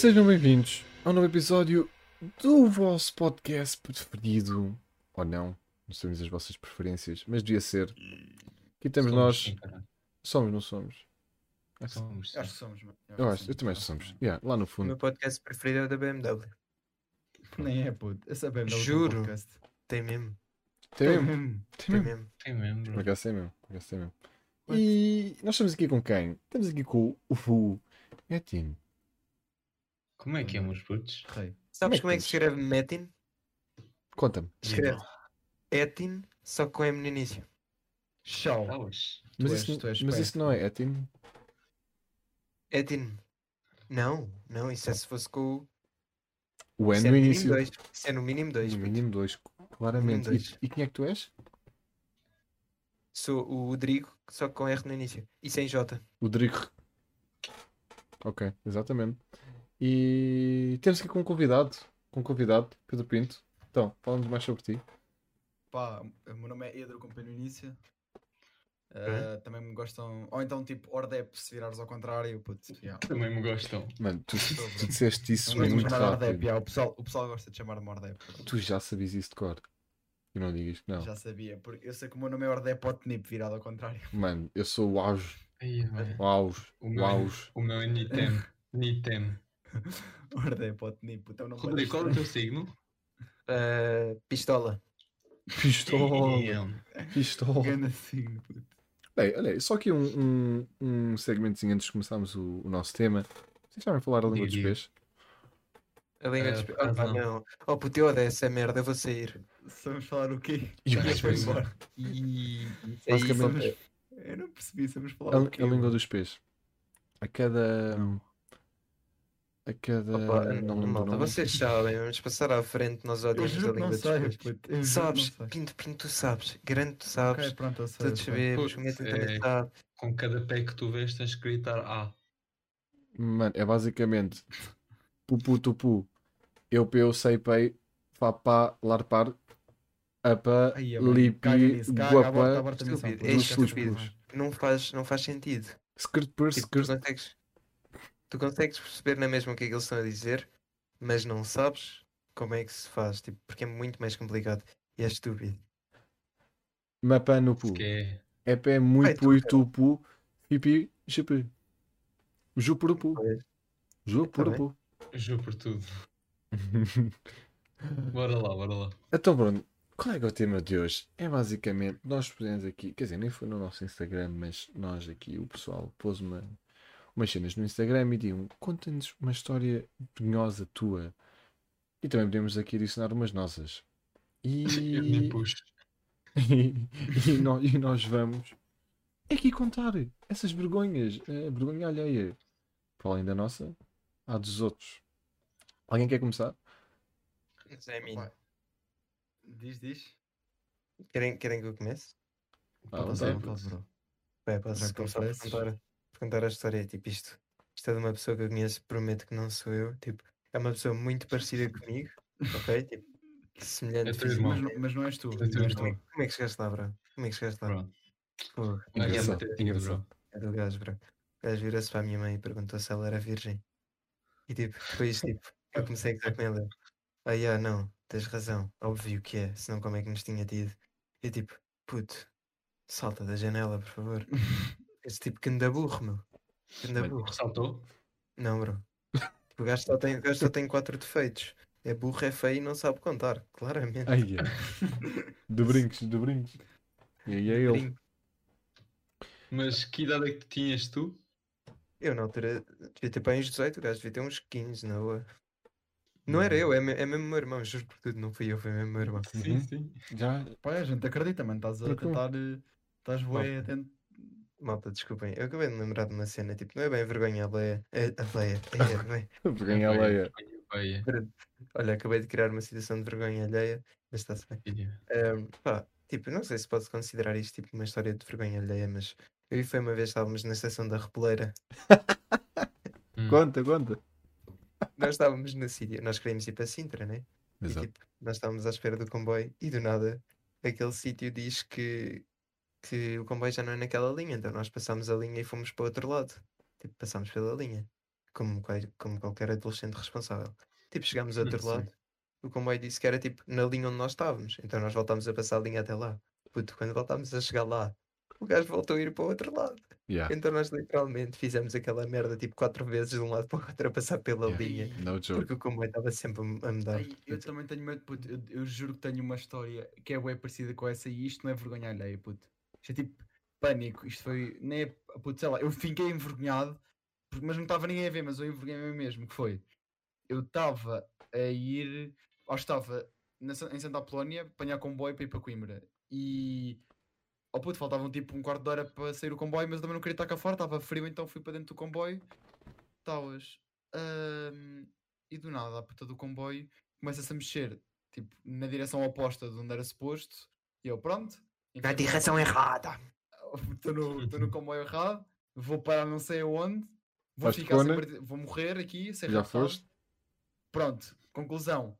sejam bem-vindos ao novo episódio do vosso podcast preferido. Ou não, não sabemos as vossas preferências, mas devia ser. Aqui temos Somos, nós. Somos, não somos? Somos, Acho que somos, mano. Eu acho, eu também acho que somos. Yeah, lá no O fundo. meu podcast preferido é o da BMW. Nem é, puto. Essa é bem Juro. podcast. Tem mesmo. Tem mesmo? mesmo. Tem Tem mesmo? mesmo. Tem mesmo, Por acaso tem mesmo. Por acaso tem mesmo. What? E nós estamos aqui com quem? Estamos aqui com o Fu Etin. Como é que é, meus putos? Rei. Sabes é como é que se escreve Metin? Conta-me. Escreve Etin, só com M no início. Tu Mas, és- isso, mas isso não é Etin? Etin. Não, não, isso é se fosse com O o. N é no no início. mínimo dois. Isso é no mínimo dois. No puto. mínimo dois, claramente. No mínimo E, e quem é que tu és? Sou o Rodrigo, só com R no início. E sem J. O Drigo. Ok, exatamente. E temos aqui com um convidado. Com um convidado, Pedro Pinto. Então, fala-nos mais sobre ti. Pá, o meu nome é Edro Companhio Inícia. Uh, também me gostam. Ou então, tipo, Ordep, se virares ao contrário, puto. Yeah. Também me gostam. Mano, tu, tu disseste isso Não gosto de muito chamar Ordep, rápido. yeah, o, pessoal, o pessoal gosta de chamar-me Ordep. Tu já sabias isso de cor. E não digas que não. Já sabia, porque eu sei que o meu nome é Ordep Otnip, virado ao contrário. Mano, eu sou o auge. O auge. O O meu, auge. o meu é Nitem. Nitem. Ordep Otnip, então não pode Rodrigo, qual é o teu signo? Ah, pistola. Pistola. Pistola. Ganda signo, puto. Bem, olha, só aqui um, um, um segmentozinho antes de começarmos o, o nosso tema. Vocês me falar a língua dos peixes? A língua Ah, dos... Oh, acaso pá, não. não. Oh, puto, eu odeio essa merda, eu vou sair. Se vamos falar o quê? E o peixe, foi embora. E... Basicamente- É Eu não percebi, se vamos falar A, o quê? a língua dos peixes. A cada. A cada. Opa, não do malta, nome. vocês sabem, vamos passar à frente, nós odiamos a língua não dos puto. Sabes, não. Pinto, Pinto, tu sabes. Grande, tu sabes. Ok, pronto, eu sei. Todos sabemos, também é- sabe. Com cada pé que tu vês tens que gritar A. Mano, é basicamente. Pupu tupu. Eu peu sei pei. Papá larpar. Apa. Aí, é Lipi. puto. é estúpido. Não faz, não faz sentido. Skirt per Tipo, skirt. Tu consegues perceber na mesma o que é que eles estão a dizer, mas não sabes como é que se faz, tipo, porque é muito mais complicado e é estúpido. Mapa no pu. Que é. Pé muito tu, e tupu. Pipi. Chipi. Jupurupu. Pois. Jupurupu. Juro por tudo. Bora lá, bora lá. Então, Bruno, qual é que é o tema de hoje? É basicamente, nós pusemos aqui, quer dizer, nem foi no nosso Instagram, mas nós aqui, o pessoal, pôs uma, umas cenas no Instagram e digam, conta-nos uma história vergonhosa tua. E também podemos aqui adicionar umas nossas. Eu nem E, puxo. e, e nós, e nós vamos aqui contar essas vergonhas, a vergonha alheia. Para além da nossa, há dos outros. Alguém quer começar? É a mim. Diz, diz. Querem, querem que eu comece? Ah, Pode ser, pode. Bem, posso começar por ofereces. contar, contar a história, tipo isto. Isto é de uma pessoa que eu conheço, prometo que não sou eu, tipo, é uma pessoa muito parecida comigo, ok? Tipo, semelhante É teu irmão. Mas, não- mas não és tu. É teu irmão. tu. Como é que chegaste lá, bro? Como é que chegaste lá? Pronto. Fogo. Vai Minha Engraçado, mãe- bater aqui, engraçado. bro. É do gajo, bro. O gajo vira-se para a minha mãe e perguntou se ela era virgem. E tipo, depois tipo, eu comecei a gozar com ela. Ah, yeah, não, tens razão, óbvio que é, senão como é que nos tinha tido? E tipo, puto, salta da janela, por favor. Esse tipo que anda burro, meu. Que anda burro. Saltou? Não, bro. Tipo, O gajo só tem, o gajo só tem quatro defeitos. É burro, é feio e não sabe contar, claramente. Ai, é. De brincos, de brincos. E aí é ele. Mas que idade é que tinhas tu? Eu na altura devia ter para uns 18, o gajo devia ter uns 15 na rua. Não era eu, é, me- é mesmo o meu irmão, juro por tudo, não fui eu, foi mesmo o meu irmão. Sim, Uhum. sim. Já. Pá, a gente acredita, mano. Estás a Porque- tentar. eh, Estás bué atento. Malta, desculpem, eu acabei de me lembrar de uma cena, tipo, não é bem vergonha alheia. É, alheia, é, bem. Ganha a leia. Vai, Olha, acabei de criar uma situação de vergonha alheia, mas está-se bem. Ahm, pá, tipo, não sei se pode considerar isto tipo uma história de vergonha alheia, mas eu e foi uma vez estávamos na estação da Repeleira. Hum. Conta, conta. Nós estávamos no sítio, nós queríamos ir para Sintra, né? E Exato. tipo, nós estávamos à espera do comboio e do nada aquele sítio diz que, que o comboio já não é naquela linha, então nós passámos a linha e fomos para o outro lado. Tipo, passámos pela linha. como, como qualquer adolescente responsável. Tipo, chegámos ao outro Sim. lado, o comboio disse que era tipo na linha onde nós estávamos, então nós voltámos a passar a linha até lá. Puto, quando voltámos a chegar lá, o gajo voltou a ir para o outro lado. Yeah, Então nós literalmente fizemos aquela merda tipo quatro vezes de um lado para o outro a passar pela Yeah. linha. no joke. Porque o comboio estava sempre a mudar. Ai, eu puto. também tenho medo, puto. Eu, eu juro que tenho uma história que é bem parecida com essa e isto não é vergonha alheia, puto. Isto é tipo pânico. Isto foi. Nem é. Puto, sei lá, eu fiquei envergonhado, mas não estava ninguém a ver, mas eu envergonhei-me mesmo. Que foi? Eu estava a ir. Ou estava na em Santa Apolónia, apanhar comboio para ir para Coimbra. E. Oh puto, faltavam tipo um quarto de hora para sair o comboio, mas eu também não queria estar cá fora, estava frio, então fui para dentro do comboio. Estavas. ahm, e do nada, a puta do comboio começa-se a mexer, tipo, na direção oposta de onde era suposto. E eu, pronto. Na enfiei-me direção errada! Estou no, tô no comboio errado, vou parar não sei aonde, vou ficar sem vou morrer aqui, sem Já raptado. foste? Pronto, conclusão.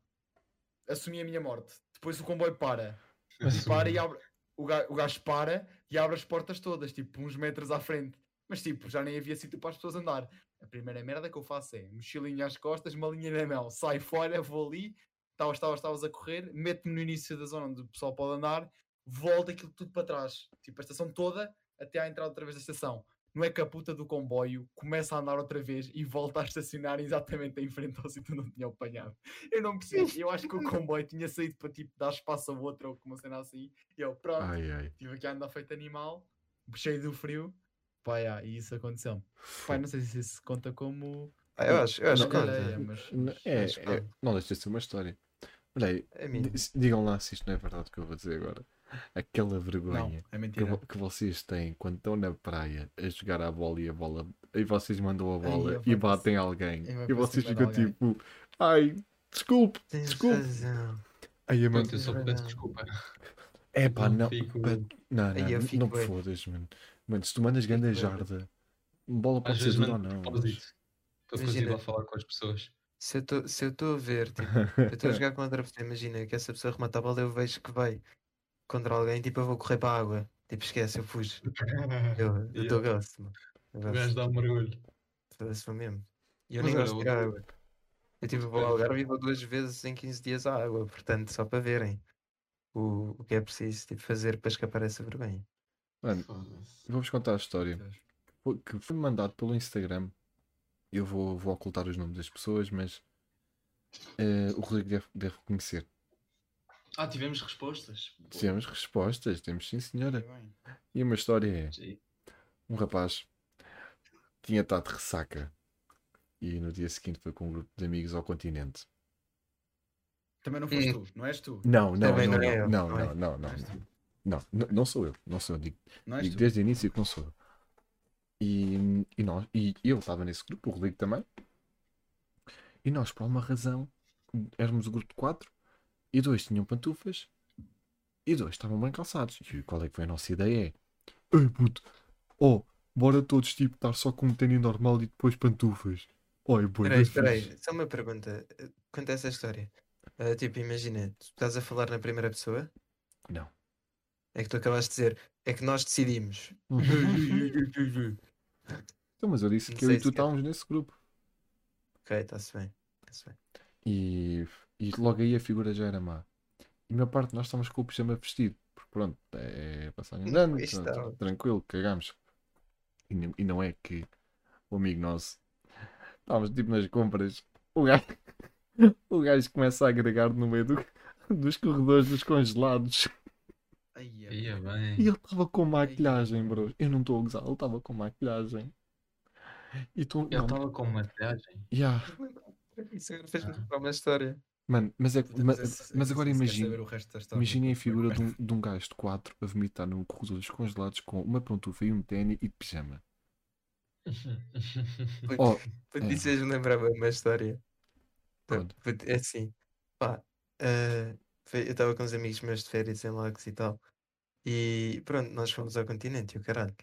Assumi a minha morte. Depois o comboio para. Assumi. Para e abre. O gajo, o gajo para e abre as portas todas, tipo, uns metros à frente. Mas tipo, já nem havia sítio para as pessoas andar. A primeira merda que eu faço é mochilinha às costas, malinha na mão, sai fora, vou ali, estavas, estavas, estavas a correr, meto-me no início da zona onde o pessoal pode andar, volta aquilo tudo para trás. Tipo, a estação toda até à entrada outra vez da estação. Não é que a puta do comboio começa a andar outra vez e volta a estacionar exatamente em frente ao sítio onde eu tinha apanhado. Eu não percebo. Eu acho que o comboio tinha saído para tipo dar espaço a outro ou como cena assim. E eu, pronto, Ai, ai. estive aqui a andar feito animal, cheio do frio. Pá, yeah, e isso aconteceu. Pai, não sei se isso conta como. Ah, eu acho, eu acho Não, que conta. é, mas- É, é- não deixa de ser uma história. Olha aí, É digam lá se isto não é verdade o que eu vou dizer agora. Aquela Não, vergonha é que, que vocês têm quando estão na praia a jogar a bola e a bola e vocês mandam a Ai, bola eu e batem alguém e vocês ficam tipo ai, desculpe, Tens desculpe. razão. Aí a mano, eu só peço desculpa. é pá, não não, fico- não, Aí não, não, me bué. fodas, mano. Mano, se tu mandas bué. jarda, bola Às pode ser dura ou não. ir Imagina. lá falar com as pessoas. Se eu tô- se eu estou a ver, tipo, eu estou a jogar contra a pessoa, imagina que essa pessoa remata a bola, eu vejo que vai contra alguém, tipo, eu vou correr para a água. Tipo, esquece, eu fujo. Eu eu Yeah. gosto, mano. O gajo dá um mergulho. foda-se foi mesmo. E eu Mas nem gosto de água. Eu tipo, vou ao Algarve e vou duas vezes em 15 dias à água, portanto, só para verem o, o que é preciso tipo, fazer para escapar essa vergonha. Mano, vou-vos contar a história. Que foi mandado pelo Instagram. Eu vou, vou ocultar os nomes das pessoas, mas eh, o Rodrigo deve, deve conhecer. Ah, tivemos respostas. Boa. Temos respostas, temos sim, senhora. E uma história é: Sim. um rapaz tinha estado de ressaca e no dia seguinte foi com um grupo de amigos ao continente. Também não foste tu, não és tu. Não, não, Também não, não é não, eu, não, não é? não, não, não, não, não, não, não sou eu, não sou eu, digo, digo desde o início que não sou eu. E, e, nós, e eu estava nesse grupo, o Rodrigo também, e nós, por alguma razão, éramos o grupo de quatro, e dois tinham pantufas, e dois estavam bem calçados. E qual é que foi a nossa ideia? É, ei puto, oh, bora todos tipo estar só com um tênis normal e depois pantufas. Oi, boi, Espera aí, espera aí, só uma pergunta. Conta essa história. Ah, tipo, imagina, tu estás a falar na primeira pessoa, Não. é que tu acabaste de dizer, é que nós decidimos. Então, mas eu disse Não que eu e tu estávamos nesse grupo. ok, está-se bem. Está-se bem. E, e logo aí a figura já era má. E na parte nós estávamos com o pijama vestido. Porque pronto, é passagem de ano, pronto, tranquilo, cagamos. E, não- e não é que o amigo nosso estávamos tipo nas compras. O gajo, o gajo começa a agregar no meio do- dos corredores dos congelados. É Ia bem. E ele estava com maquilhagem, bro. Eu não estou a gozar, ele estava com maquilhagem. E tu, Ele estava com maquilhagem. yeah. Isso agora fez-me Ah. uma história. Mano, mas, é, mas, esse- mas esse- agora imagina. Imaginem a figura de um, de um gajo de 4 a vomitar num corredor dos congelados com uma pantufa e um ténis e de pijama. Oh, Puto, é. Isso fez-me lembrar uma história. Pronto. É assim, pá, foi- eu estava com uns amigos meus de férias em Lagos e tal, e pronto, nós fomos ao continente, e o caralho.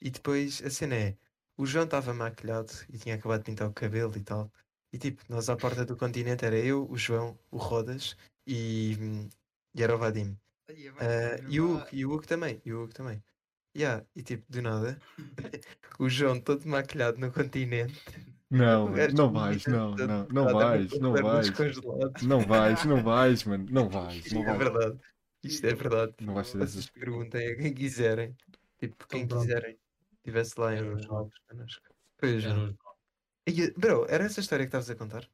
E depois a cena é, o João estava maquilhado e tinha acabado de pintar o cabelo e tal, e tipo, nós à porta do continente era eu, o João, o Rodas e, e era o Vadim. Não e o e o Hugo também, e o Hugo também. Yeah, e tipo, do nada, o João todo maquilhado no continente Não, não vais, não, não, não vais, não vais. Não vais, não vais, mano, não vais, Isto não é verdade. Isto é verdade. Não vais ser Vocês dessas. perguntem a quem quiserem. Tipo, quem pronto. quiserem. Estivesse lá em jogos connosco. E, Bro, era essa história que estavas a contar?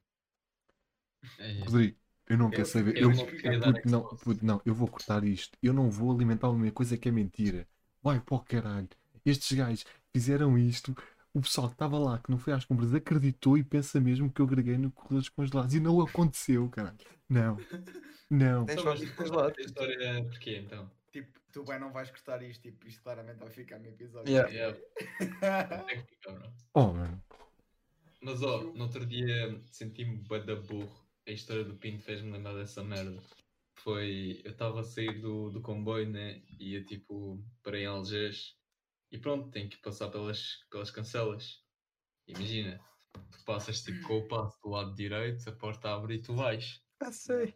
é, é. Rodrigo, eu não quero Eu- saber. eu Eu, não puto, não, puto, não, eu vou cortar isto. Eu não vou alimentar uma coisa que é mentira. Vai para o caralho. Estes gajos fizeram isto. O pessoal que estava lá, que não foi às compras, acreditou e pensa mesmo que eu agreguei no corredor dos congelados. E não aconteceu, caralho. Não. Não. Tens Então, congelados. a história porquê então? Tipo, tu bem não vais cortar isto, tipo, isto claramente vai ficar no episódio. Yeah. Yeah. Bro. Oh, mano. Mas ó, no outro dia senti-me bué da burro. A história do Pinto fez-me lembrar dessa merda. Foi. Eu estava a sair do, do comboio, né? E eu tipo parei em Algés e pronto, tenho que passar pelas, pelas cancelas. Imagina, tu passas tipo com o passo do lado direito, a porta abre e tu vais. Ah, sei.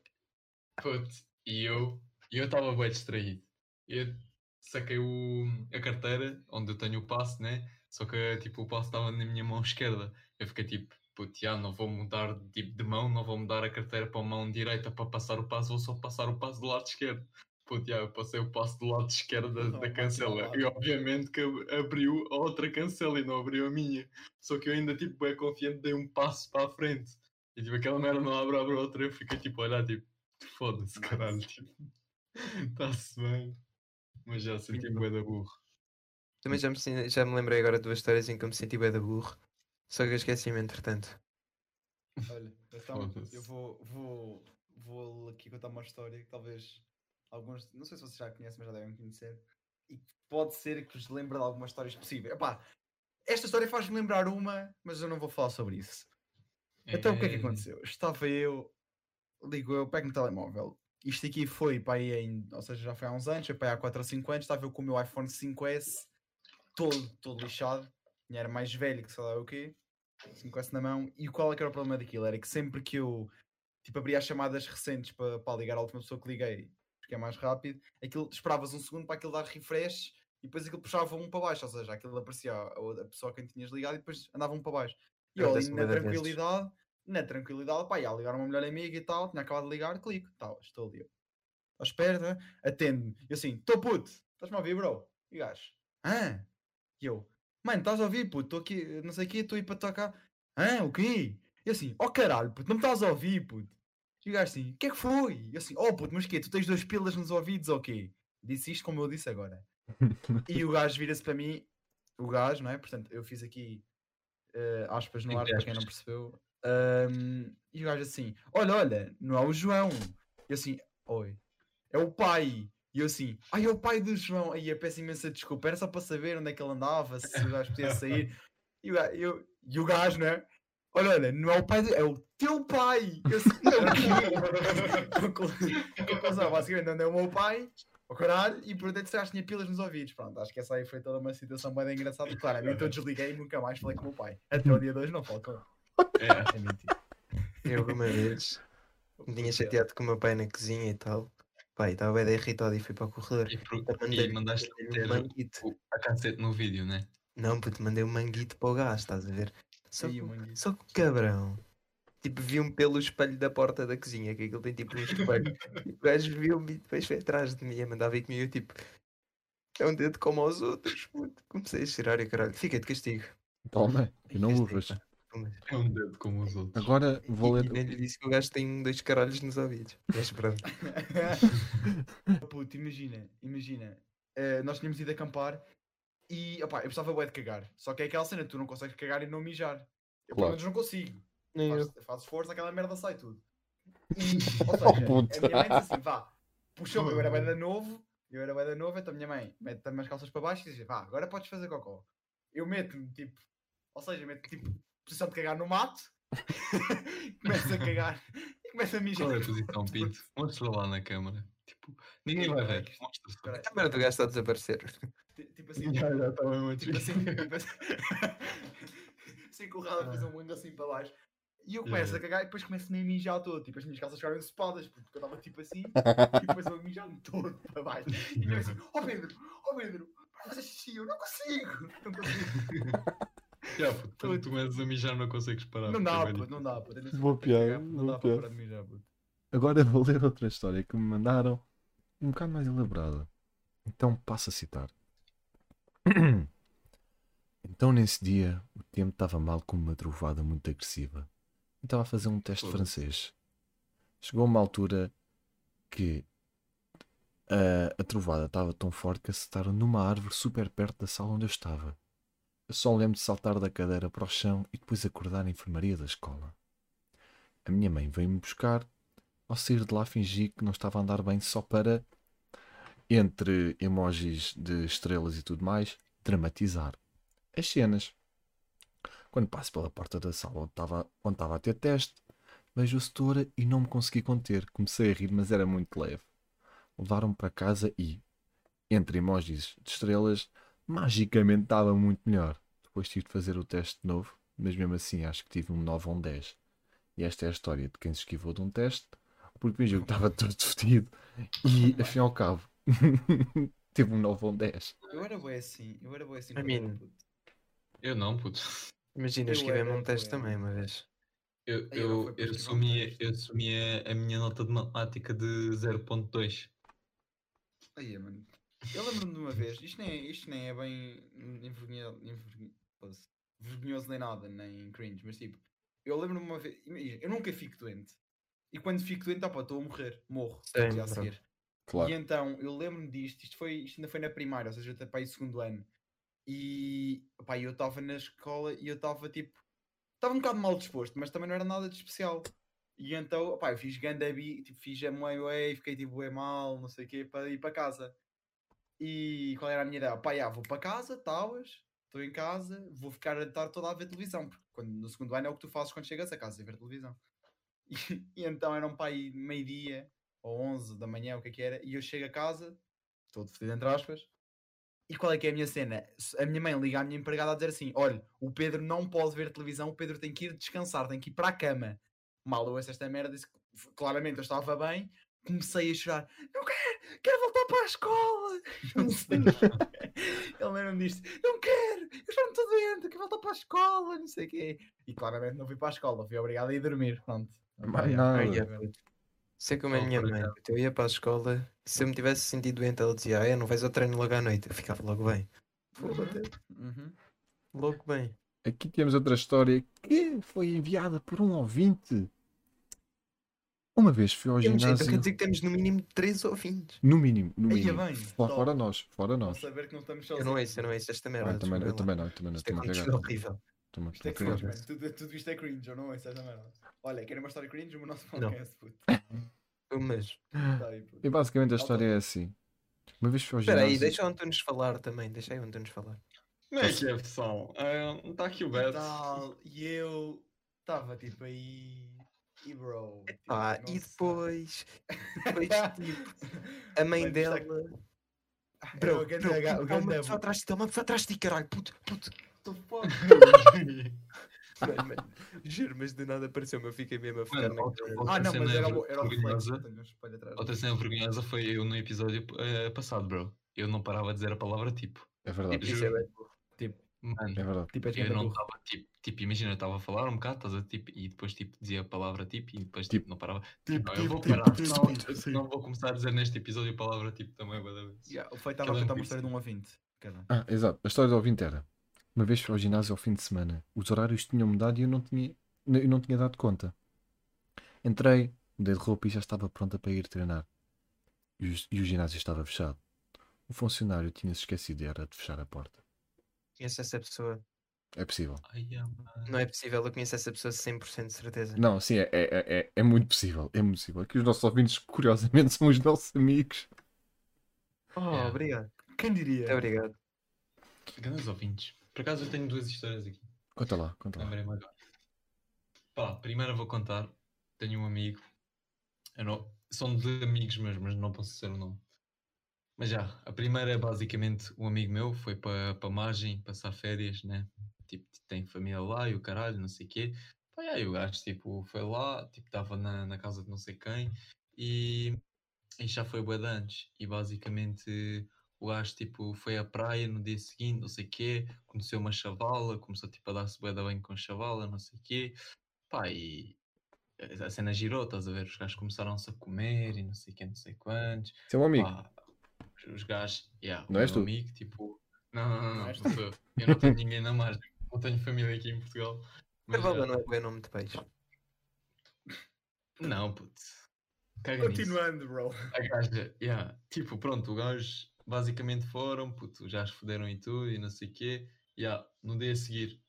Puto, e eu e eu estava bem distraído. Eu saquei o, a carteira onde eu tenho o passo, né? Só que tipo o passo estava na minha mão esquerda. Eu fiquei tipo, puto, já, não vou mudar tipo, de mão, não vou mudar a carteira para a mão direita para passar o passo, vou só passar o passo do lado esquerdo. Puto, já, eu passei o passo do lado esquerdo da, Não, da cancela. E obviamente que ab- abriu a outra cancela e não abriu a minha. Só que eu ainda tipo bem confiante dei um passo para a frente. E tipo, aquela merda não abre, abre outra. Eu fiquei tipo, a olhar tipo, foda-se, caralho. Tipo, está-se bem. Mas já senti-me bem da burro. Também já me, já me lembrei agora de duas histórias em que eu me senti bem da burro. Só que eu esqueci-me entretanto. Olha, então eu vou, vou, vou aqui contar uma história que talvez alguns, não sei se vocês já conhecem, mas já devem conhecer, e pode ser que vos lembre de algumas histórias possíveis. Epá, esta história faz-me lembrar uma, mas eu não vou falar sobre isso. Então o que é que Eh, aconteceu? Estava eu, ligo eu, pego no telemóvel. Isto aqui foi para aí em, ou seja, já foi há uns anos, foi para aí há 4 ou 5 anos, estava eu com o meu iPhone 5S todo, todo lixado, era mais velho que sei lá o quê, 5S na mão, e qual é que era o problema daquilo? Era que sempre que eu tipo, abria as chamadas recentes para, para ligar à última pessoa que liguei, porque é mais rápido, aquilo esperavas um segundo para aquilo dar refresh e depois aquilo puxava um para baixo, ou seja, aquilo aparecia a, a pessoa a quem tinhas ligado e depois andava um para baixo. E eu ali na da vezes. tranquilidade, na tranquilidade, pá, ia ligar uma melhor amiga e tal, tinha acabado de ligar, clico, tal, estou ali. À espera, né? atende-me. E eu assim, tô puto, estás-me a ouvir, bro? E gajo, ah? E eu, mano, estás a ouvir, puto, estou aqui, não sei o quê, estou aí para tocar. Ah, o quê? E assim, oh caralho, puto, não me estás a ouvir, puto. E o gajo assim, o que é que foi? E assim, oh puto, mas quê? Tu tens duas pilas nos ouvidos ou quê? Disse isto como eu disse agora. E o gajo vira-se para mim, o gajo, não é? Portanto, eu fiz aqui eh, aspas no ar para quem não percebeu. Ahm, e o gajo assim, olha, olha, não é o João. E assim, oi, é o pai. E eu assim, ai, é o pai do João. Aí eu peço imensa desculpa, era só para saber onde é que ele andava, se o gajo podia sair. E o gajo, eu- e o gajo, né? Olha, olha, não é o pai, do- é o teu pai. Eu assim, "É o quê?" Conclu- Conclusão, basicamente, não é o meu pai, o caralho, e por dentro já tinha pilas nos ouvidos. Pronto, acho que essa aí foi toda uma situação bem engraçada. Claramente eu desliguei e nunca mais falei com o meu pai. Até o dia 2 não falo com ele. É, É mentira. Eu uma vez me tinha chateado com o meu pai na cozinha e tal. Pai, estava bem irritado e fui para o corredor. e, pro- Eu e mandei- mandaste mandei um meter manguito. o- a cassete no vídeo, né? Não, puto, mandei um manguito para o gás, estás a ver? Só, Aí, que, só que o cabrão, tipo, viu-me pelo espelho da porta da cozinha, que aquilo tem tipo um espelho. e o gajo viu-me e depois foi atrás de mim a mandar vir comigo, tipo, é um dedo como aos outros, puto. Comecei a cheirar e caralho, fica de castigo. Toma, e não. Toma. É um dedo como os outros. Agora vou ler. e nem lhe disse que o gajo tem dois caralhos nos ouvidos. Mas pronto. Puto, imagina, imagina. eh, nós tínhamos ido acampar e opá, eu precisava bué de cagar. Só que é aquela cena, tu não consegues cagar e não mijar. Eu pelo menos não consigo. Nem eu. Faz, faz esforço, aquela merda sai tudo. E, ou Oh, seja, puta. a minha mãe disse assim, vá, puxou-me, eu era bem da novo, eu era bem da novo, então a minha mãe mete-me as calças para baixo e diz, vá, agora podes fazer cocó. Eu meto-me, tipo, ou seja, meto tipo, posição de cagar no mato, começo a cagar e começo a mijar. Qual é a posição, Pinto? Mostra lá na câmara. Tipo, ninguém vai ver. Mostra só. Espera aí, A câmera do gajo está a desaparecer. ti- Tipo assim, Já, já estava mesmo tipo assim, tipo assim, assim com o ralo a fazer um mundo assim para baixo. E eu começo Yeah. a cagar e depois começo-me a mijar todo. Tipo, as minhas calças ficaram ensopadas, porque eu estava tipo assim, e depois eu mijar-me todo para baixo. E eu assim, ó Pedro, ó Pedro, para fazer xixi, eu não consigo, não consigo. Já, puto, quando tu começas a mijar não consegues parar. Não é dá, puto, não dá, puto. que piada, cagar, Não dá para parar de mijar, puto. Agora vou ler outra história que me mandaram um bocado mais elaborada. Então passo a citar. Então nesse dia o tempo estava mal com uma trovada muito agressiva. Estava a fazer um teste francês. Chegou uma altura que a, a trovada estava tão forte que acertaram numa árvore super perto da sala onde eu estava. Eu só lembro de saltar da cadeira para o chão e depois acordar na enfermaria da escola. A minha mãe veio-me buscar ao sair de lá fingi que não estava a andar bem só para, entre emojis de estrelas e tudo mais, dramatizar as cenas. Quando passo pela porta da sala onde estava, onde estava a ter teste, vejo a setora e não me consegui conter. Comecei a rir, mas era muito leve. Levaram-me para casa e, entre emojis de estrelas, magicamente estava muito melhor. Depois tive de fazer o teste de novo, mas mesmo assim acho que tive um 9 ou um 10. E esta é a história de quem se esquivou de um teste, porque fingiu que estava todo fedido e, afinal ao cabo, teve um 9 ou um 10. Eu era bué assim, eu era bué assim. Puto. Eu não, puto. Imagina, Eu era, um teste também uma vez. Eu, eu eu, assumia, eu assumia a minha nota de matemática de 0.2. Aí, mano. Eu lembro-me de uma vez, isto nem é, isto nem é bem envergonhoso, envergonhoso, vergonhoso nem nada, nem cringe, mas tipo, eu lembro-me de uma vez, imagina, eu nunca fico doente. E quando fico doente, opa, estou a morrer, morro, dia a seguir. Claro. E então, eu lembro-me disto, isto, foi, isto ainda foi na primária, ou seja, até para aí segundo ano. E pá, eu estava na escola e eu estava tipo, estava um bocado mal disposto, mas também não era nada de especial. E então, pá, eu fiz gandabi, tipo, fiz a e fiquei tipo, é mal, não sei o quê, para ir para casa. E qual era a minha ideia? Pá, já, vou para casa, estavas, estou em casa, vou ficar a tarde toda a ver televisão, porque quando, no segundo ano é o que tu fazes quando chegas a casa, é ver televisão. E, e então eram para aí meio-dia ou 11 da manhã, o que é que era, e eu chego a casa, todo fedido entre aspas, e qual é que é a minha cena? A minha mãe liga à minha empregada a dizer assim: olha, o Pedro não pode ver televisão, o Pedro tem que ir descansar, tem que ir para a cama. Mal eu esta merda, disse claramente eu estava bem, comecei a chorar: não quero, quero voltar para a escola. Não sei. Ele lembra-me disto: não quero, eu já não estou doente, eu quero voltar para a escola, não sei o quê. E claramente não fui para a escola, fui obrigado a ir dormir. Pronto. Puto. Sei como é a minha mãe. Eu ia para a escola, se eu me tivesse sentido doente, ela dizia: Ah, é, não vais ao treino logo à noite. Eu ficava logo bem. Foda-se. Uhum. Logo bem. Aqui temos outra história que foi enviada por um ouvinte. Uma vez fui ao Temos, então ginásio. quer dizer que temos no mínimo 3 ouvintes. No mínimo, no Aí é mínimo. bem, Fo- top. Fora nós, fora nós. saber que não estamos Eu sozinhos. não ouço, eu não ouço esta merda. Ah, eu também, eu também não, eu também não. Isto é cagar. horrível. Estou-me a Isto é cringe. Tudo, tudo isto é cringe, eu não ouço essa merda. Olha, querem uma história cringe? O nosso Não. podcast, puto. Mas, Tá. E basicamente a história é assim. Uma vez fui ao espera ginásio. aí, deixa o Antunes falar também. Deixa aí o Antunes falar. Como é que é, pessoal? Está aqui o Beto. e eu estava tipo aí. E bro. tipo, Ah, e depois, depois tipo, a mãe Mano, isto dela. é- Ah, Bro, bro, ga- o puto, há uma pessoa atrás de ti, uma pessoa atrás de ti, caralho, puto, puto. Mano, mano, juro, mas de nada apareceu-me, eu fiquei mesmo a ficar Mano, na outra- outra Ah, não, mas era, era o reflexo. Outra cena vergonhosa foi eu no episódio eh, passado, bro. Eu não parava de dizer a palavra tipo. É verdade. Tipo, Isso é juro. Mano, É verdade. Tipo, és eu não estava tipo, tipo, imagina, eu estava a falar um bocado, estás a tipo, e depois tipo dizia a palavra tipo e depois tipo, não parava. Tipo, não, eu vou tipo, parar, tipo, tipo, assim. não vou começar a dizer neste episódio a palavra tipo também. Yeah, o feito estava a é contar uma história de um ouvinte. Cada. Ah, exato. A história do ouvinte era. Uma vez fui ao ginásio ao fim de semana. Os horários tinham mudado e eu não tinha, eu não tinha dado conta. Entrei, mudei de roupa e já estava pronta para ir treinar. E o, e o ginásio estava fechado. O funcionário tinha-se esquecido era de fechar a porta. Conheço essa pessoa. É possível. Ai, ah. Não é possível, eu conheço essa pessoa 100% de certeza. Não, sim, é, é, é, é muito possível. É muito possível. Aqui os nossos ouvintes, curiosamente, são os nossos amigos. Oh, Yeah. obrigado. Quem diria? Muito obrigado. Grandes ouvintes. Por acaso eu tenho duas histórias aqui. Conta lá, conta lá. Pá, primeiro eu vou contar. Tenho um amigo. Eu não, são de amigos meus, mas não posso dizer o nome. Mas já, a primeira é basicamente um amigo meu. Foi para pa Margem passar férias, né? Tipo, tem família lá e o caralho, não sei o quê. Pá, aí o gajo, tipo, foi lá, tipo, estava na, na casa de não sei quem. E, e já foi bué de antes. E basicamente o gajo tipo foi à praia no dia seguinte, não sei o quê, conheceu uma chavala, começou tipo a dar-se bué da bem com a chavala, não sei o quê. Pá, e a cena girou, estás a ver? Os gajos começaram-se a comer e não sei o quê, não sei quantos. Seu amigo. Pá, os gajos, yeah, Não o és meu tu? amigo, tipo, não, não, não, Não não, sou eu. Eu não tenho ninguém na margem, não tenho família aqui em Portugal. Mas, Carvalho já- não é bem nome de peixe. não, puto. Caga nisso. Continuando, bro. A gaja, yeah, tipo, pronto, o gajo basicamente foram, puto, já se foderam e tudo e não sei o quê. Yeah, no dia a seguir,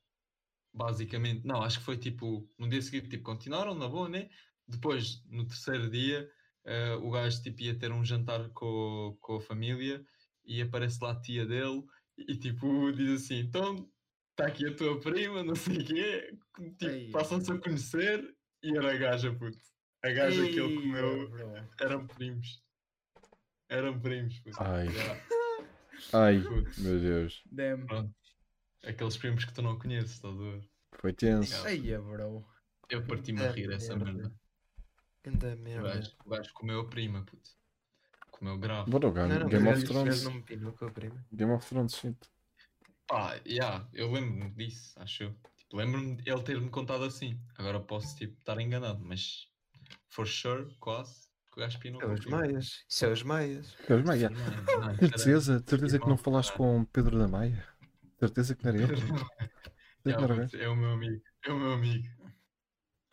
basicamente, não, acho que foi tipo, no dia a seguir, tipo, continuaram na boa, né? Depois, no terceiro dia, eh, o gajo tipo, ia ter um jantar com, com a família e aparece lá a tia dele e tipo, diz assim: então, está aqui a tua prima, não sei o quê. Tipo, Ei. passam-se a conhecer e era a gaja, puto. A gaja que ele Ei, comeu bro. eram primos. Eram primos, puto. Ai. Yeah, Ai, puto. meu Deus. Damn. Pronto. Aqueles primos que tu não conheces, estás a ver? Foi tenso. Yeah. Eia, bro. Eu parti-me a É, rir essa merda. Merda. Ganda O gajo, o gajo comeu a prima, puto. Comeu grave. Bora jogar Não, não, Game of o Thrones. não me pinou com a prima. Game of Thrones, shit. Pá, yeah, eu lembro-me disso, acho eu. Tipo, lembro-me de ele ter-me contado assim. Agora posso, tipo, estar enganado, mas for sure, quase, que o gajo pinou É com a os prima. maias. Isso é os maias. Mas, Maia, Não, não, não, certeza, certeza que não falaste com Pedro da Maia? Certeza que não era ele? É o meu amigo, é o meu amigo.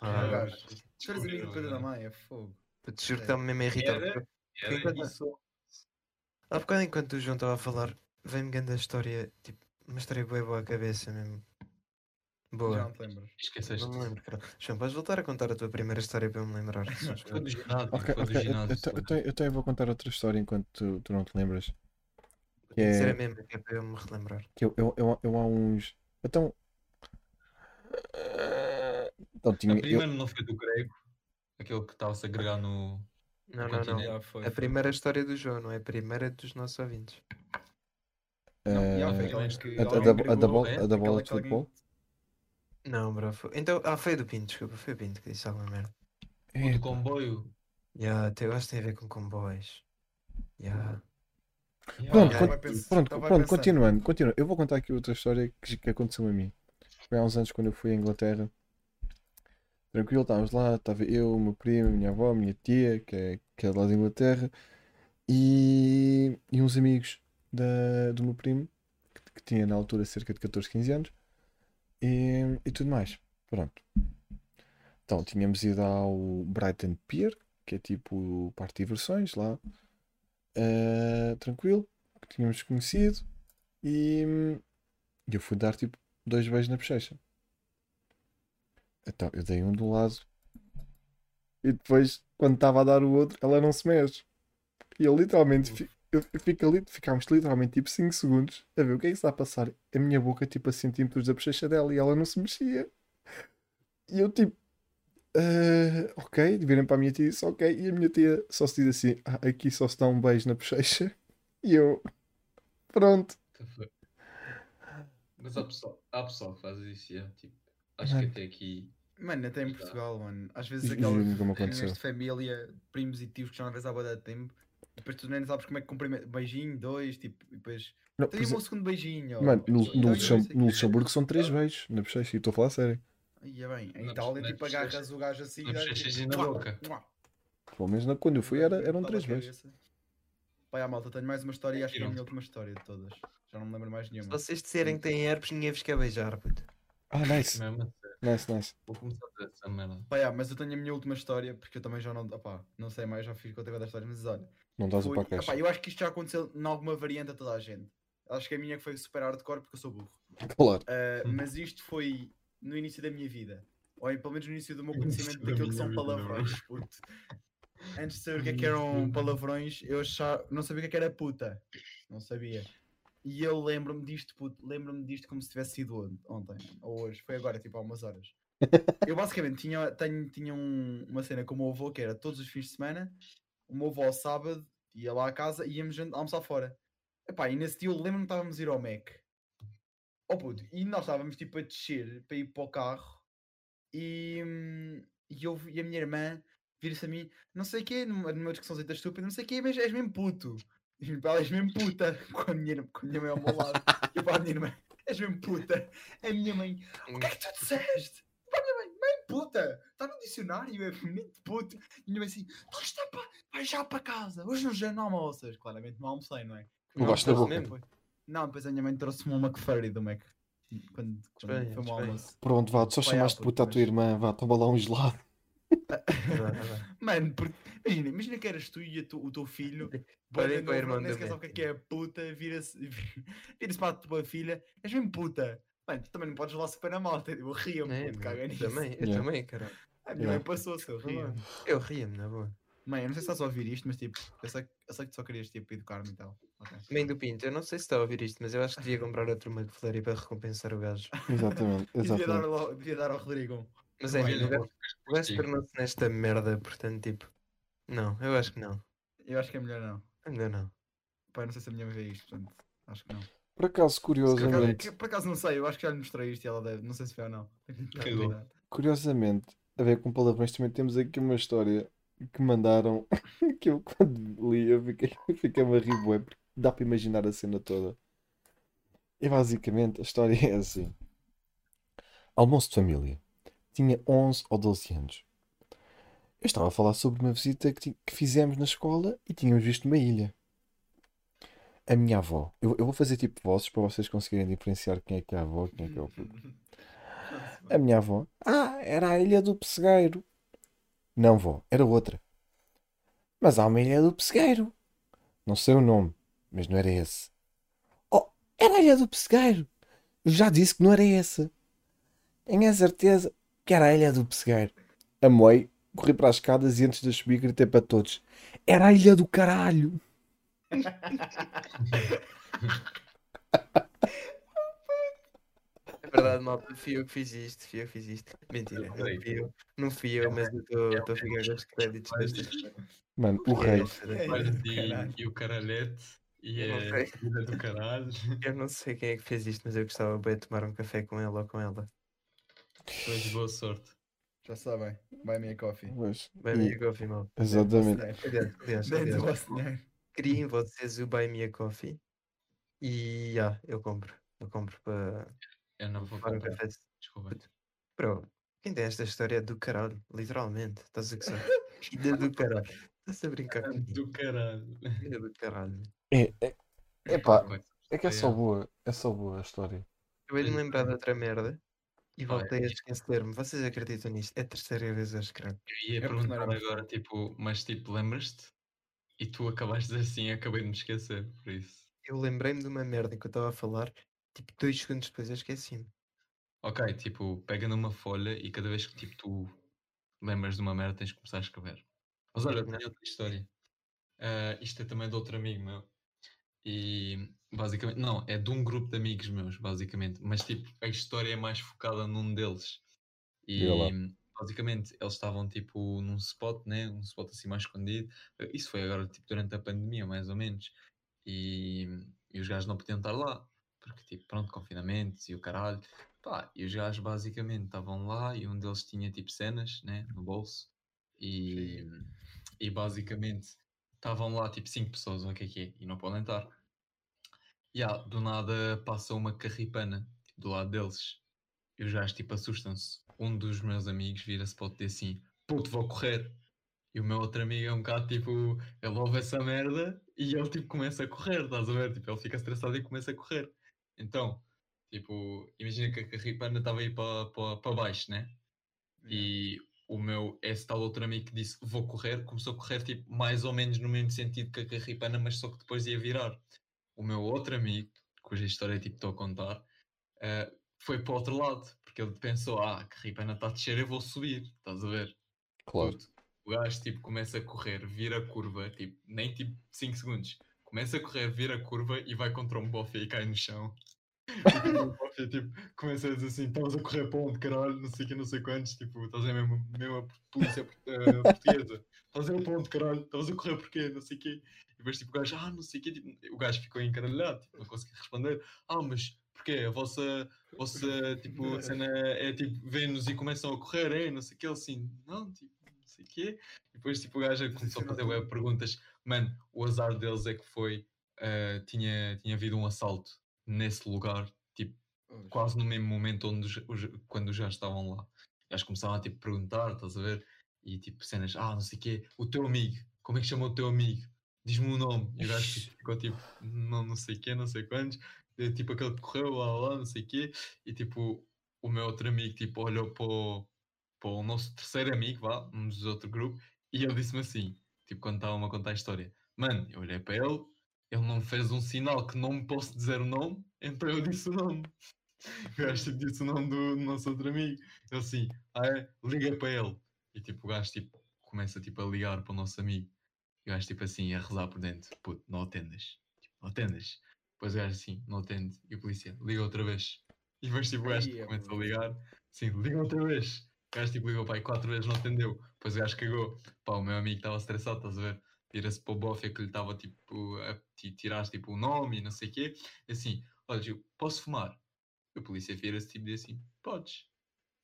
Ah, É, gajo. acho que Tu eres amigo do Pedro da Maia, fogo. Puto, juro que está-me mesmo a irritar. Era- porque- Era Enquanto- isso. Há bocado enquanto o João estava a falar, vem-me grande a história, tipo, uma história boa boa à cabeça mesmo. Já Boa. não te lembras. Esqueceste. Não me lembro, cara. João, podes voltar a contar a tua primeira história para eu me lembrar? Foi do ginásio, Ok, foi do ok. Eu, ginásio. eu, te- eu, te- eu também vou contar outra história enquanto tu, tu não te lembras. Que Tem que ser é- a mesma, que é para eu me relembrar. Que eu, eu, eu, eu há uns. Então. Então A tinha. Eu, primeira não foi do grego, aquele que estava-se a agregar no. Não, não, não. foi. A primeira história do João, não é a primeira dos nossos ouvintes. Não, a- a, a, da, a, bola, a da bola de futebol? Não, bro. Foi... Então, ah, foi a do Pinto, desculpa. Foi o Pinto que disse alguma merda. O É, do comboio. Ya, até eu acho que tem a ver com comboios. Ya. Pronto, Yeah, con- pronto, pronto continuando, continuando. Eu vou contar aqui outra história que, que aconteceu a mim. Foi há uns anos quando eu fui à Inglaterra. Tranquilo, estávamos lá, estava eu, o meu primo, a minha avó, a minha tia, que é, que é lá da Inglaterra, e, e uns amigos da, do meu primo, que, que tinha na altura cerca de 14, 15 anos, e, e tudo mais. Pronto. Então, tínhamos ido ao Brighton Pier, que é tipo o parque de diversões lá, eh, tranquilo, que tínhamos conhecido, e hum, eu fui dar tipo dois beijos na bochecha. Então, eu dei um um lado, e depois, quando estava a dar o outro, ela não se mexe. E eu literalmente, eu, fico ali, ficámos literalmente tipo 5 segundos a ver o que é que está a passar. A minha boca, tipo a centímetros da bochecha dela, e ela não se mexia. E eu tipo, "Ah, ok, virem para a minha tia e disse ok. E a minha tia só se diz assim: "Ah, aqui só se dá um beijo na bochecha. E eu, pronto. Mas há pessoal, há pessoal que faz isso, yeah, tipo, acho que até aqui. Mano, até em. Portugal, mano. Às vezes aquelas reuniões aconteceu. de família, primos e tios que já não vês há boa de tempo. Depois tu nem sabes como é que cumprimenta. Beijinho, dois, tipo, e depois. Não, por Tem o meu exemplo, segundo beijinho. mano, no, no quê. Luxemburgo são três beijos na bochecha. E estou a falar a sério. Aí é bem, em Itália, tipo, agarras o gajo assim na e Mua, boca. Pelo menos quando eu fui era, eram três beijos. Pai, à malta, tenho mais uma história e acho que é a minha última história de todas. Já não me lembro mais Se nenhuma. vocês disserem que têm herpes, ninguém vos quer beijar, puto. Ah, nice, Mesmo nice, nice. Vou começar a dizer essa merda. Pá, yeah, mas eu tenho a minha última história, porque eu também já não. Opá, não sei mais, já fiz conta da história, mas olha. Não dás o caixa. opá, eu acho que isto já aconteceu em alguma variante a toda a gente. Acho que a minha que foi super hardcore porque eu sou burro. Claro. Uh, mas isto foi no início da minha vida. Ou pelo menos no início do meu conhecimento da daquilo que são vida, palavrões. puto. Antes de saber o que é que eram palavrões, eu já não sabia o que é que era puta. Não sabia. E eu lembro-me disto, puto, lembro-me disto como se tivesse sido on- ontem, ou hoje, foi agora, tipo há umas horas. Eu basicamente tinha, tenho, tinha um- uma cena com o meu avô que era todos os fins de semana, o meu avô ao sábado ia lá a casa e íamos almoçar fora. Epá, e nesse dia eu lembro-me que estávamos a ir ao Mac. Oh puto, e nós estávamos tipo a descer para ir para o carro e, e, eu, e a minha irmã vira-se a mim, não sei o quê, numa, numa discussãozita estúpida, não sei o quê, mas és mesmo puto. Ela, és mesmo puta. Com a minha, com a minha mãe ao meu lado. E para a minha irmã, és mesmo puta. A minha mãe, o que é que tu disseste? Para a minha mãe, mãe puta. Está no dicionário, é feminino de puto. E a minha mãe assim, não está para, vai já para casa. Hoje não, já não almoças. Claramente não almocei, não é? Não gosto da boca. mesmo, Não, depois a minha mãe trouxe-me uma McFurry do Mac. Quando, quando foi Espanha. almoço. Pronto, vá, tu só chamaste puta a puto, tua irmã, vá, toma lá um gelado. Mano, porque, imagina, imagina que eras tu e a tu- o teu filho. Boa para o irmão nem sequer sabe o que é é puta, vira-se vira para a tua filha, és mesmo puta. Mano, tu também não podes levar super na malta. Eu ria-me, É, puto, caga nisso. também, eu Yeah. também, cara. A minha Yeah. mãe passou-se, eu ria. Eu ria-me, na boa. Mãe, eu não sei se estás a ouvir isto, mas tipo, eu sei, eu sei que tu só querias tipo, educar-me e tal. Ok. Mãe do Pinto, eu não sei se está a ouvir isto, mas eu acho que devia comprar outro McFlurry para recompensar o gajo. Exatamente, E devia, dar exatamente. ao, devia dar ao Rodrigo. Mas é, Olha, o gajo, o gajo tornou-se nesta merda, portanto, tipo. Não, eu acho que não. Eu acho que é melhor não. Ainda não. Pai, não sei se a minha mãe vê isto, portanto, acho que não. Por acaso, Por acaso, curiosamente, por acaso não sei, eu acho que já lhe mostrei isto e ela deve, não sei se vê ou não. Curiosamente, a ver com palavrões, também temos aqui uma história que mandaram que eu quando li eu fiquei, fiquei-me a rir bué, porque dá para imaginar a cena toda. E basicamente a história é assim. Almoço de família. Tinha 11 ou 12 anos. Eu estava a falar sobre uma visita que, que fizemos na escola e tínhamos visto uma ilha. A minha avó. Eu, eu vou fazer tipo vozes para vocês conseguirem diferenciar quem é que é a avó e quem é que é o puto. A minha avó. Ah, era a Ilha do Pessegueiro. Não, vó, era outra. Mas há uma Ilha do Pessegueiro. Não sei o nome, mas não era esse. Oh, era a Ilha do Pessegueiro. Eu já disse que não era essa. Tenho a certeza que era a Ilha do Pessegueiro. A mãe corri para as escadas e antes de eu subir gritei para todos: Era a Ilha do Caralho. É verdade, malta, fui eu que fiz isto, fui eu que fiz isto. Mentira, não fui eu, não fui eu, mas eu estou a ficar com os créditos destas. Mano, o É, rei. É. e, e o caralhete e vida do caralho. Eu não sei quem é que fez isto, mas eu gostava bem de tomar um café com ele ou com ela. Mas boa sorte. Já sabem, buy me a coffee. Pois, Buy e- me a coffee, mal. exatamente. Aliás, aliás, aliás, criem vocês o Buy Me a Coffee e já, eu compro. Eu compro para Eu não vou um comprar. café. Desculpa. Bro, quem tem esta história é do caralho, literalmente. Estás a gozar? Filha do caralho. Estás a brincar comigo? Do caralho. Filha do caralho. É, é, epá, Vai, é que é só é. boa. É só boa a história. Eu de me lembrar de outra merda e voltei a isto- esquecer-me. Vocês acreditam nisto? É a terceira vez a escrever. Eu ia É porque não perguntar agora, tipo, mas tipo, lembras-te? E tu acabaste assim, acabei de me esquecer, por isso. Eu lembrei-me de uma merda que eu estava a falar, tipo, dois segundos depois eu esqueci-me. Ok, tipo, pega numa folha e cada vez que tipo, tu lembras de uma merda tens que começar a escrever. Mas olha, eu tenho outra história. Ah, isto é também de outro amigo meu. E basicamente, não, é de um grupo de amigos meus, basicamente. Mas tipo, a história é mais focada num deles. E basicamente eles estavam tipo num spot, né? Um spot assim mais escondido. Isso foi agora tipo durante a pandemia, mais ou menos. E, e os gajos não podiam estar lá. Porque tipo, pronto, confinamentos e o caralho. Pá, e os gajos basicamente estavam lá e um deles tinha tipo cenas, né? No bolso. E, e basicamente estavam lá tipo 5 pessoas, o que é que é? E não podem estar. E ah, do nada passa uma carripana do lado deles. E os gajos tipo assustam-se. Um dos meus amigos vira-se para o dizer assim: Puto, vou correr. E o meu outro amigo é um bocado tipo, ele ouve essa merda e ele tipo começa a correr, estás a ver? Tipo, ele fica estressado e começa a correr. Então, tipo, imagina que a carripana estava aí para pa, pa baixo, né? E o meu, esse tal outro amigo que disse vou correr, começou a correr tipo mais ou menos no mesmo sentido que a carripana, mas só que depois ia virar. O meu outro amigo, cuja história tipo estou a contar, eh, foi para o outro lado, porque ele pensou, ah, a carripana está a descer, eu vou subir, estás a ver? Claro. O gajo tipo começa a correr, vira a curva, tipo, nem tipo 5 segundos. Começa a correr, vira a curva e vai contra um bofe e cai no chão. E tipo, o bofe tipo, começa a dizer assim, estavas a correr para onde, caralho, não sei o que, não sei quantos, tipo, estás a ver mesmo, mesmo a polícia eh, portuguesa. Estás a ir para onde, caralho, estavas a correr porquê, não sei o quê. E depois tipo, o gajo, ah, não sei o quê, tipo, o gajo ficou encaralhado, tipo, não conseguia responder. Ah, mas porquê? A vossa, a vossa tipo, cena é tipo, vê-nos e começam a correr, é, não sei o quê, ele assim, não, tipo, não sei o quê. E depois tipo, o gajo começou a fazer perguntas. Mano, o azar deles é que foi eh, tinha, tinha havido um assalto nesse lugar, tipo, quase no mesmo momento onde os, os- quando já estavam lá. Eles começaram a tipo, perguntar, estás a ver? E tipo, cenas, ah, não sei o quê, o teu amigo, como é que chama o teu amigo? Diz-me o nome. E o gajo tipo, ficou tipo, não, não sei o quê, não sei quantos. E, tipo, aquele que correu lá, lá, não sei o quê. E tipo, o meu outro amigo tipo, olhou para o, para o nosso terceiro amigo, vá, um dos outro grupo, e ele disse-me assim, tipo, quando estava-me a contar a história, mano, eu olhei para ele, ele não fez um sinal que não me posso dizer o nome, então eu disse o nome. O gajo tipo, disse o nome do, do nosso outro amigo. Ele assim, ah é? Liga para ele. E tipo, o gajo tipo, começa tipo, a ligar para o nosso amigo. E o gajo tipo assim, a rezar por dentro. Puto, não atendas. Tipo, não atendas. Depois o gajo assim, não atende. E o polícia, liga outra vez. E depois tipo, o gajo é começa a ligar. Sim, liga outra vez. O gajo tipo, ligou aí quatro vezes, não atendeu. Depois o gajo cagou. Pá, o meu amigo estava estressado, estás a ver? Vira-se para o bofe que lhe estava tipo a ti- tirar tipo o nome e não sei o quê. E assim, olha, Gil, posso fumar? E o polícia vira-se tipo diz assim, podes.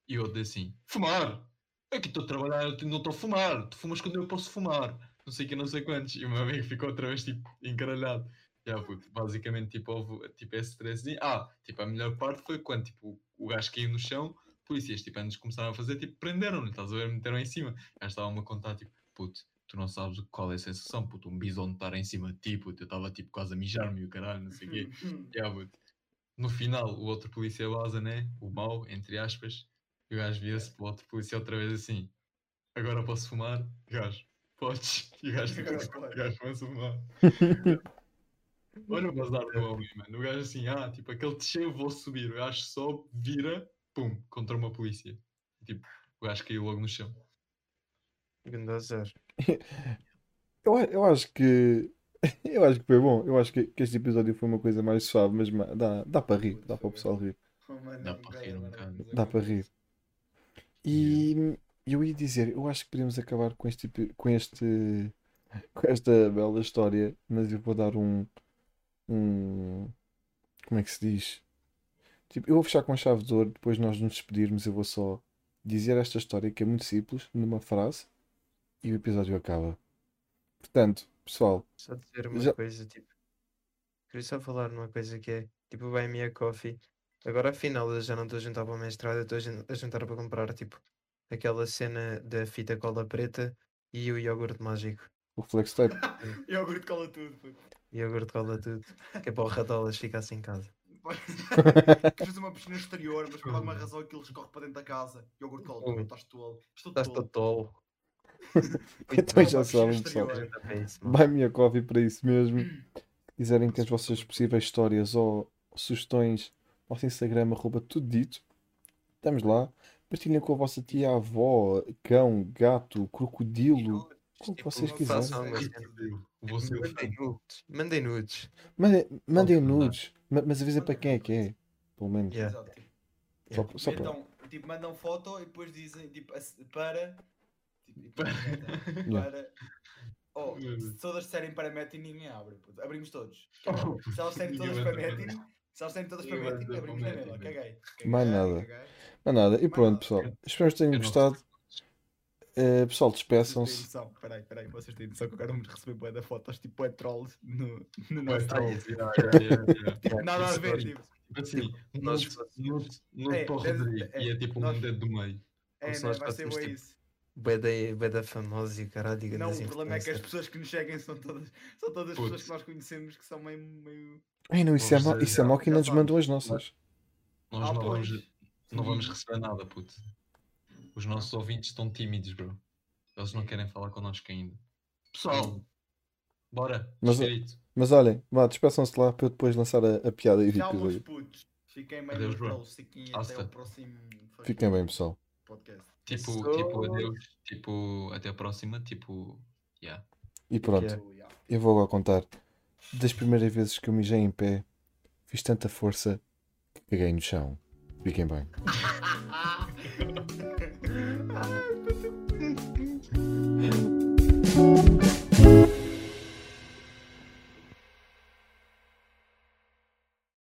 E o outro diz assim, fumar? Aqui estou a trabalhar, eu não estou a fumar. Tu fumas quando eu posso fumar. Não sei que, não sei quantos. E o meu amigo ficou outra vez tipo encaralhado. Já, puto, basicamente tipo, houve tipo, esse stress. Ah, tipo, a melhor parte foi quando tipo, o gajo caiu no chão, polícias tipo, antes começaram a fazer, tipo, prenderam-no, estás a ver? Meteram em cima. Gajo estava-me a contar, tipo, puto, tu não sabes o- qual é a sensação, puto, um bisonte estar em cima de ti, puto, eu estava tipo quase a mijar-me e o caralho, não sei o quê. Já, puto. No final, o outro polícia vaza, né? O mau, entre aspas. E o gajo via-se para o outro polícia outra vez assim. Agora posso fumar? Gajo, podes. E o gajo, começa a fumar. Olha o bazar do homem, mano. O gajo assim, ah, tipo, aquele desceu, vou subir. O gajo sobe, vira, pum, contra uma polícia. E, tipo, o gajo caiu logo no chão. Grande azar. Eu, a- eu acho que. Eu acho que foi bom. Eu acho que, que este episódio foi uma coisa mais suave, mas ma- dá, dá para rir. Dá para o pessoal rir. Dá é para rir um bocado. Dá para rir. E eu ia dizer, eu acho que podemos acabar com este, com este, com esta bela história, mas eu vou dar um, um, como é que se diz? Tipo, eu vou fechar com a chave de ouro, depois nós nos despedirmos, eu vou só dizer esta história que é muito simples, numa frase, e o episódio acaba. Portanto, pessoal, Só dizer uma Já- coisa, tipo. Queria só falar numa coisa que é, tipo, o Buy Me a Coffee. Agora afinal eu já não estou a juntar para o mestrado, eu estou a juntar para comprar, tipo, aquela cena da fita cola preta e o iogurte mágico. o Flex Tape. Iogurte cola tudo, puto. Iogurte cola tudo, que é para o ratolas ficasse em casa. Queres fazer uma piscina exterior, mas por alguma razão aquilo escorre para dentro da casa. Iogurte cola tudo, Ui. estás tolo. Estou Estás todo tolo. tolo. Então já sabem, pessoal. exterior. Junta para isso, mano. Buy me a coffee para isso mesmo. Se quiserem que as vossas possíveis histórias ou sugestões, nosso Instagram, arroba tudo dito. Estamos lá. Partilhem com a vossa tia, avó, cão, gato, crocodilo. Como Tipo, vocês quiserem. Mandem nudes. Mandem nudes. Mandem, mandem nudes, ma- mas avisa para quem é que é. Pelo menos. Yeah. Só, só para. Então, tipo, mandam foto e depois dizem, tipo, para. Tipo, Para. para. Oh, se todas disserem para Metin, ninguém abre. Abrimos todos. Se elas disserem todas para Metin, se elas disserem todas para Metin, ter abrimos na mesma. Caguei. Mais nada. Mas nada. E Mais pronto, nada. pessoal. Espero que tenham gostado. Eh, pessoal, têm despeçam-se. peraí, peraí, vocês têm noção que agora vamos receber bué da fotos, tipo, de trolls no, no nosso. Tipo, nada a ver, tipo. Tipo assim, nós nude É, o deve- Rodrigo é, e é tipo um dedo do meio. É, né, nós vai ser bué tipo, isso. Da, famosa e caralho, Não, o problema é que as pessoas que nos seguem são todas, são todas as pessoas que nós conhecemos que são meio. Ai não, isso é, dizer, isso é mau que já ainda nos sabes. mandam as nossas. Nós Ah, não, vamos, não vamos receber nada, puto. Os nossos ouvintes estão tímidos, bro. Eles não querem falar connosco ainda. Pessoal, bora, Mas-. Mas olhem, vá, despeçam-se lá para eu depois lançar a, a piada Tchau, meus episódio. putos. Fiquem bem Adeus, bro. até ao próximo Fiquem bem, pessoal. podcast. Tipo, Sou- tipo, adeus. Tipo, até a próxima. Tipo, yeah. E pronto, yeah. eu vou agora contar. Das primeiras vezes que eu mijei em pé, fiz tanta força que caguei no chão. Fiquem bem.